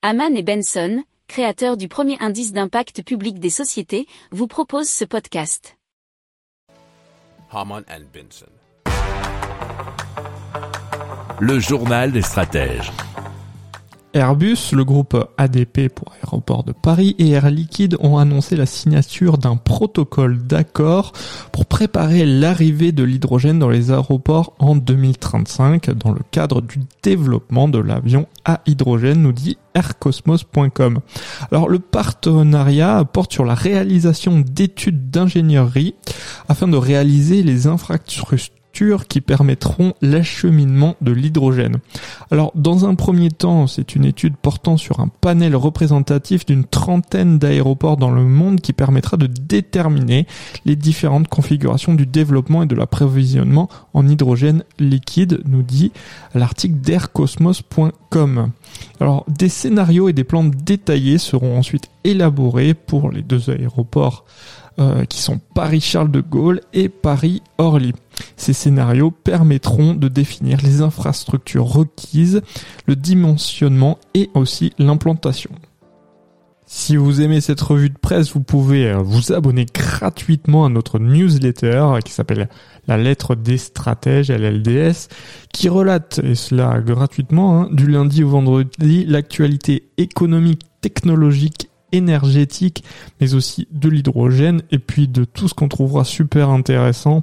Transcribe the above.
Haman et Benson, créateurs du premier indice d'impact public des sociétés, vous proposent ce podcast. Haman and Benson. Le journal des stratèges. Airbus, le groupe ADP pour Aéroport de Paris et Air Liquide ont annoncé la signature d'un protocole d'accord pour préparer l'arrivée de l'hydrogène dans les aéroports en 2035 dans le cadre du développement de l'avion à hydrogène, nous dit aircosmos.com. Alors le partenariat porte sur la réalisation d'études d'ingénierie afin de réaliser les infrastructures qui permettront l'acheminement de l'hydrogène. Alors dans un premier temps, c'est une étude portant sur un panel représentatif d'une trentaine d'aéroports dans le monde qui permettra de déterminer les différentes configurations du développement et de l'approvisionnement en hydrogène liquide, nous dit l'article d'aircosmos.com. Alors des scénarios et des plans détaillés seront ensuite élaborés pour les deux aéroports euh, qui sont Paris-Charles de Gaulle et Paris-Orly. Ces scénarios permettront de définir les infrastructures requises, le dimensionnement et aussi l'implantation. Si vous aimez cette revue de presse, vous pouvez euh, vous abonner gratuitement à notre newsletter qui s'appelle La lettre des stratèges, LLDS, qui relate, et cela gratuitement, hein, du lundi au vendredi, l'actualité économique, technologique énergétique, mais aussi de l'hydrogène et puis de tout ce qu'on trouvera super intéressant